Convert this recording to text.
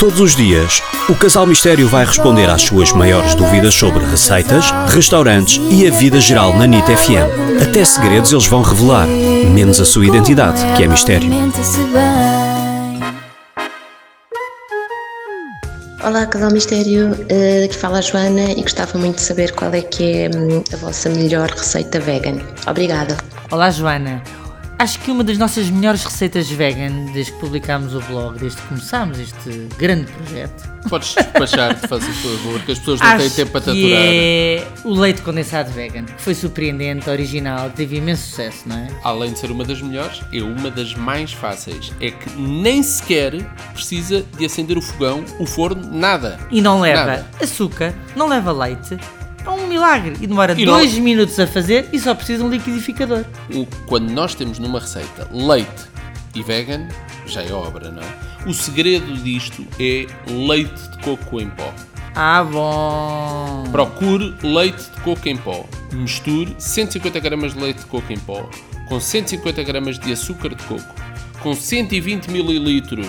Todos os dias, o Casal Mistério vai responder às suas maiores dúvidas sobre receitas, restaurantes e a vida geral na NIT FM. Até segredos eles vão revelar, menos a sua identidade, que é mistério. Olá, Casal Mistério, Eh, aqui fala a Joana e gostava muito de saber qual é que é hum, a vossa melhor receita vegan. Obrigada. Olá, Joana. Acho que uma das nossas melhores receitas vegan, desde que publicámos o blog, desde que começámos este grande projeto, Podes despachar, faço favor, que as pessoas não têm acho tempo para te que aturar. é o leite condensado vegan, que foi surpreendente, original, teve imenso sucesso, não é? Além de ser uma das melhores, é uma das mais fáceis. É que nem sequer precisa de acender o fogão, o forno, nada. E não leva Nada. açúcar, não leva leite. Milagre. E demora E não- dois minutos a fazer e só precisa de um liquidificador. Quando nós temos numa receita leite e vegan, já é obra, não é? O segredo disto é leite de coco em pó. Ah, bom. Procure leite de coco em pó. Misture 150 gramas de leite de coco em pó com 150 gramas de açúcar de coco, com 120 ml